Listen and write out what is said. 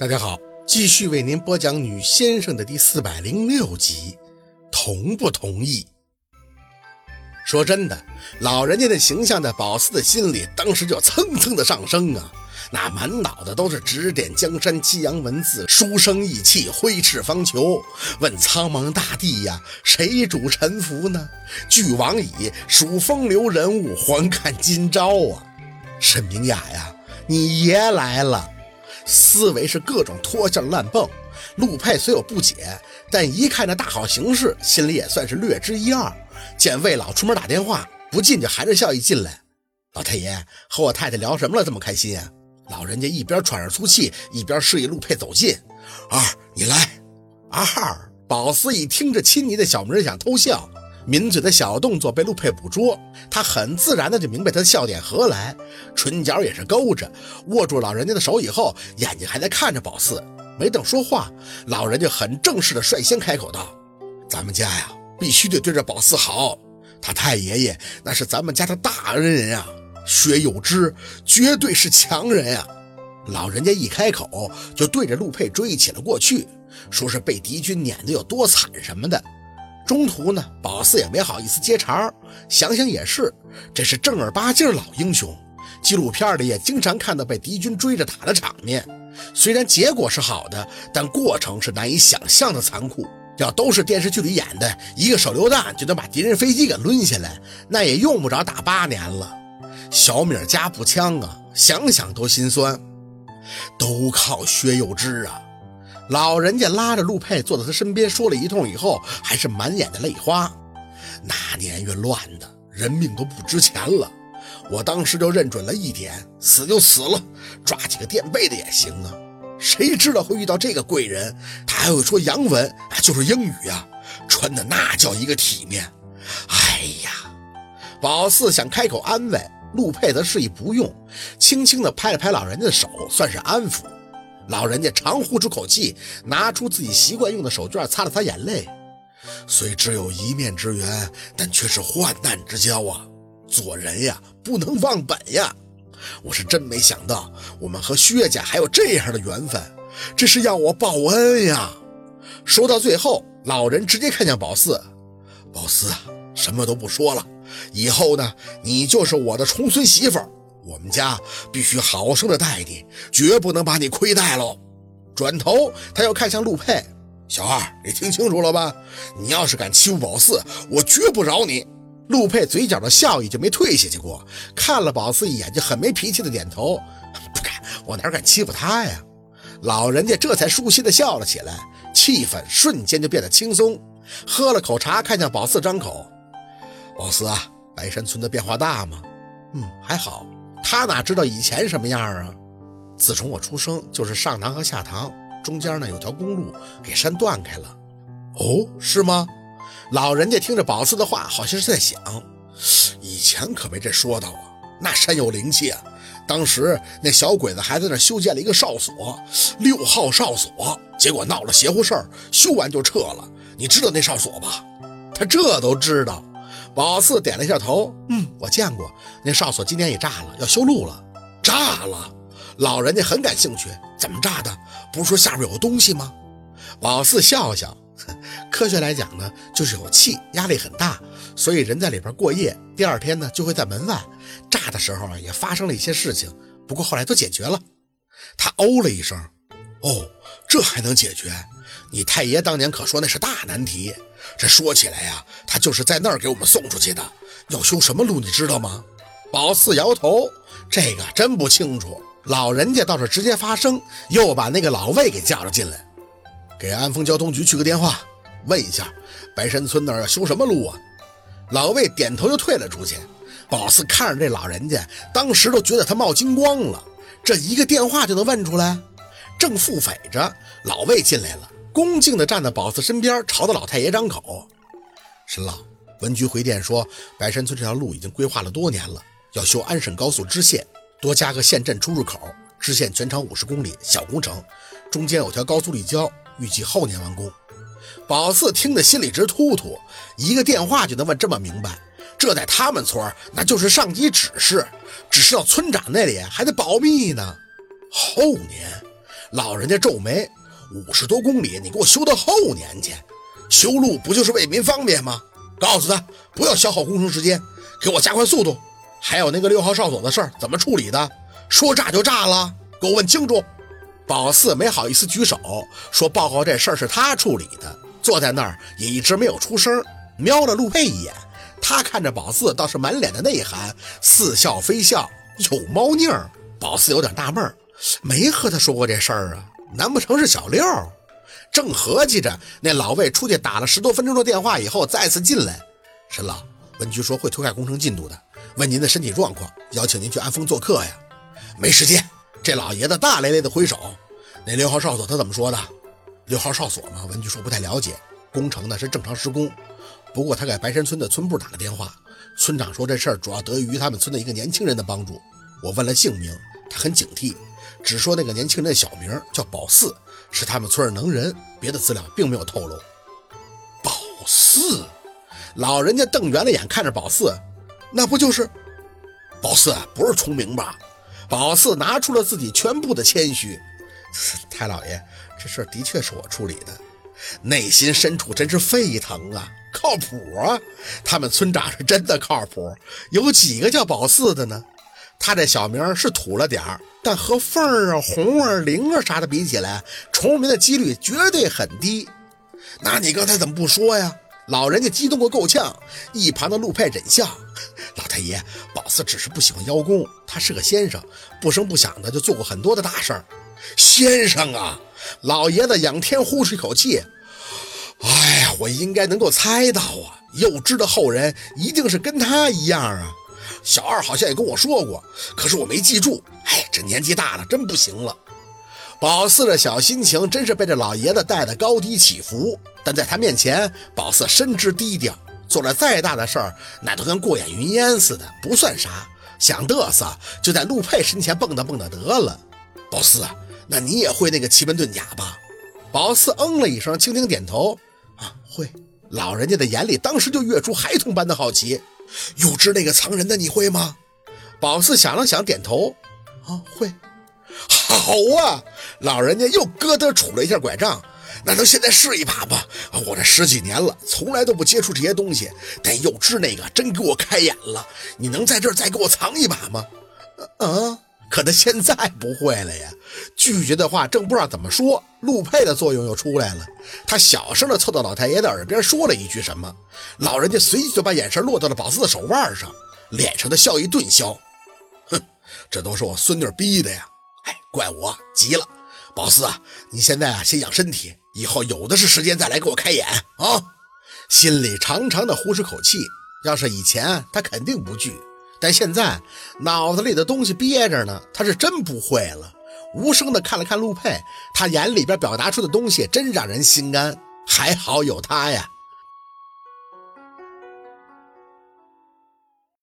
大家好，继续为您播讲《女先生》的第四百零六集，同不同意？说真的，老人家的形象在宝四的心里当时就蹭蹭的上升啊，那满脑子都是指点江山、激扬文字、书生意气、挥斥方遒。问苍茫大地呀，谁主沉浮呢？俱往矣，数风流人物，还看今朝啊！沈明雅呀，你爷来了。思维是各种脱线乱蹦，陆佩虽有不解，但一看那大好形势，心里也算是略知一二。见魏老出门打电话，不进就含着笑意进来。老太爷和我太太聊什么了？这么开心啊？老人家一边喘着粗气，一边示意陆佩走近。二，你来。二，宝四一听这亲昵的小名，想偷笑。抿嘴的小动作被陆佩捕捉，他很自然的就明白他的笑点何来，唇角也是勾着，握住老人家的手以后，眼睛还在看着宝四，没等说话，老人就很正式的率先开口道：“咱们家呀，必须得对着宝四好，他太爷爷那是咱们家的大恩人啊，薛有之绝对是强人啊！”老人家一开口就对着陆佩追起了过去，说是被敌军撵得有多惨什么的。中途呢，宝四也没好意思接茬想想也是，这是正儿八经老英雄。纪录片里也经常看到被敌军追着打的场面，虽然结果是好的，但过程是难以想象的残酷。要都是电视剧里演的，一个手榴弹就能把敌人飞机给抡下来，那也用不着打八年了。小米加步枪啊，想想都心酸。都靠薛有之啊！老人家拉着陆佩坐在他身边，说了一通以后，还是满眼的泪花。那年月乱的，人命都不值钱了。我当时就认准了一点，死就死了，抓几个垫背的也行啊。谁知道会遇到这个贵人？他还会说洋文，就是英语啊，穿的那叫一个体面。哎呀，宝四想开口安慰陆佩，则示意不用，轻轻的拍了拍老人家的手，算是安抚。老人家长呼出口气，拿出自己习惯用的手绢擦了擦眼泪。虽只有一面之缘，但却是患难之交啊！做人呀，不能忘本呀！我是真没想到，我们和薛家还有这样的缘分，这是要我报恩呀！说到最后，老人直接看向宝四：“宝四啊，什么都不说了，以后呢，你就是我的重孙媳妇。”我们家必须好生的待你，绝不能把你亏待喽。转头，他又看向陆佩：“小二，你听清楚了吧？你要是敢欺负宝四，我绝不饶你。”陆佩嘴角的笑意就没退下去过，看了宝四一眼，就很没脾气的点头：“不敢，我哪敢欺负他呀？”老人家这才舒心的笑了起来，气氛瞬间就变得轻松。喝了口茶，看向宝四，张口：“宝四啊，白山村的变化大吗？”“嗯，还好。”他哪知道以前什么样啊？自从我出生，就是上堂和下堂中间呢有条公路给山断开了。哦，是吗？老人家听着宝四的话，好像是在想，以前可没这说道啊。那山有灵气啊，当时那小鬼子还在那修建了一个哨所，六号哨所，结果闹了邪乎事儿，修完就撤了。你知道那哨所吧？他这都知道。宝四点了一下头，嗯，我见过那哨所，今年也炸了，要修路了。炸了，老人家很感兴趣，怎么炸的？不是说下面有东西吗？宝四笑笑，科学来讲呢，就是有气，压力很大，所以人在里边过夜，第二天呢就会在门外。炸的时候啊，也发生了一些事情，不过后来都解决了。他哦了一声，哦，这还能解决？你太爷当年可说那是大难题。这说起来呀，他就是在那儿给我们送出去的。要修什么路，你知道吗？宝四摇头，这个真不清楚。老人家倒是直接发声，又把那个老魏给叫了进来，给安丰交通局去个电话，问一下白山村那儿要修什么路啊？老魏点头就退了出去。宝四看着这老人家，当时都觉得他冒金光了。这一个电话就能问出来？正腹诽着，老魏进来了。恭敬地站在宝四身边，朝着老太爷张口：“沈老，文局回电说，白山村这条路已经规划了多年了，要修安省高速支线，多加个县镇出入口。支线全长五十公里，小工程，中间有条高速立交，预计后年完工。”宝四听得心里直突突，一个电话就能问这么明白，这在他们村那就是上级指示，指示到村长那里还得保密呢。后年。老人家皱眉：“五十多公里，你给我修到后年去？修路不就是为民方便吗？告诉他不要消耗工程时间，给我加快速度。还有那个六号哨所的事儿怎么处理的？说炸就炸了，给我问清楚。”宝四没好意思举手，说报告这事儿是他处理的，坐在那儿也一直没有出声，瞄了陆佩一眼。他看着宝四，倒是满脸的内涵，似笑非笑，有猫腻儿。宝四有点纳闷儿，没和他说过这事儿啊？难不成是小六？正合计着，那老魏出去打了十多分钟的电话以后，再次进来。沈老，文局说会推开工程进度的，问您的身体状况，邀请您去安丰做客呀。没时间。这老爷子大咧咧的挥手。那六号哨所他怎么说的？六号哨所嘛，文局说不太了解。工程呢是正常施工，不过他给白山村的村部打了电话，村长说这事儿主要得益于他们村的一个年轻人的帮助。我问了姓名，他很警惕，只说那个年轻人的小名叫宝四，是他们村儿能人，别的资料并没有透露。宝四，老人家瞪圆了眼看着宝四，那不就是宝四？不是重名吧？宝四拿出了自己全部的谦虚。太老爷，这事的确是我处理的，内心深处真是沸腾啊！靠谱啊！他们村长是真的靠谱，有几个叫宝四的呢？他这小名是土了点儿，但和凤儿啊、红儿、灵儿啥的比起来，重名的几率绝对很低。那你刚才怎么不说呀？老人家激动过够呛。一旁的陆佩忍笑：“老太爷，宝四只是不喜欢邀功，他是个先生，不声不响的就做过很多的大事儿。”先生啊，老爷子仰天呼出一口气。哎呀，我应该能够猜到啊，幼枝的后人一定是跟他一样啊。小二好像也跟我说过，可是我没记住。哎，这年纪大了，真不行了。宝四的小心情真是被这老爷子带得高低起伏，但在他面前，宝四深知低调，做了再大的事儿，那都跟过眼云烟似的，不算啥。想嘚瑟，就在陆佩身前蹦跶蹦跶得了。宝四啊。那你也会那个奇门遁甲吧？宝四嗯了一声，轻轻点头。啊，会。老人家的眼里当时就跃出孩童般的好奇。又织那个藏人的你会吗？宝四想了想，点头。啊，会。好啊！老人家又咯噔杵了一下拐杖。那都现在试一把吧。我这十几年了，从来都不接触这些东西，但又织那个真给我开眼了。你能在这儿再给我藏一把吗？啊？可他现在不会了呀！拒绝的话正不知道怎么说，陆佩的作用又出来了。他小声的凑到老太爷的耳边说了一句什么，老人家随即就把眼神落到了宝四的手腕上，脸上的笑意顿消。哼，这都是我孙女逼的呀！哎，怪我急了。宝四啊，你现在啊先养身体，以后有的是时间再来给我开眼啊！心里长长的呼出口气。要是以前，他肯定不惧。但现在脑子里的东西憋着呢，他是真不会了。无声的看了看陆佩，他眼里边表达出的东西真让人心安。还好有他呀。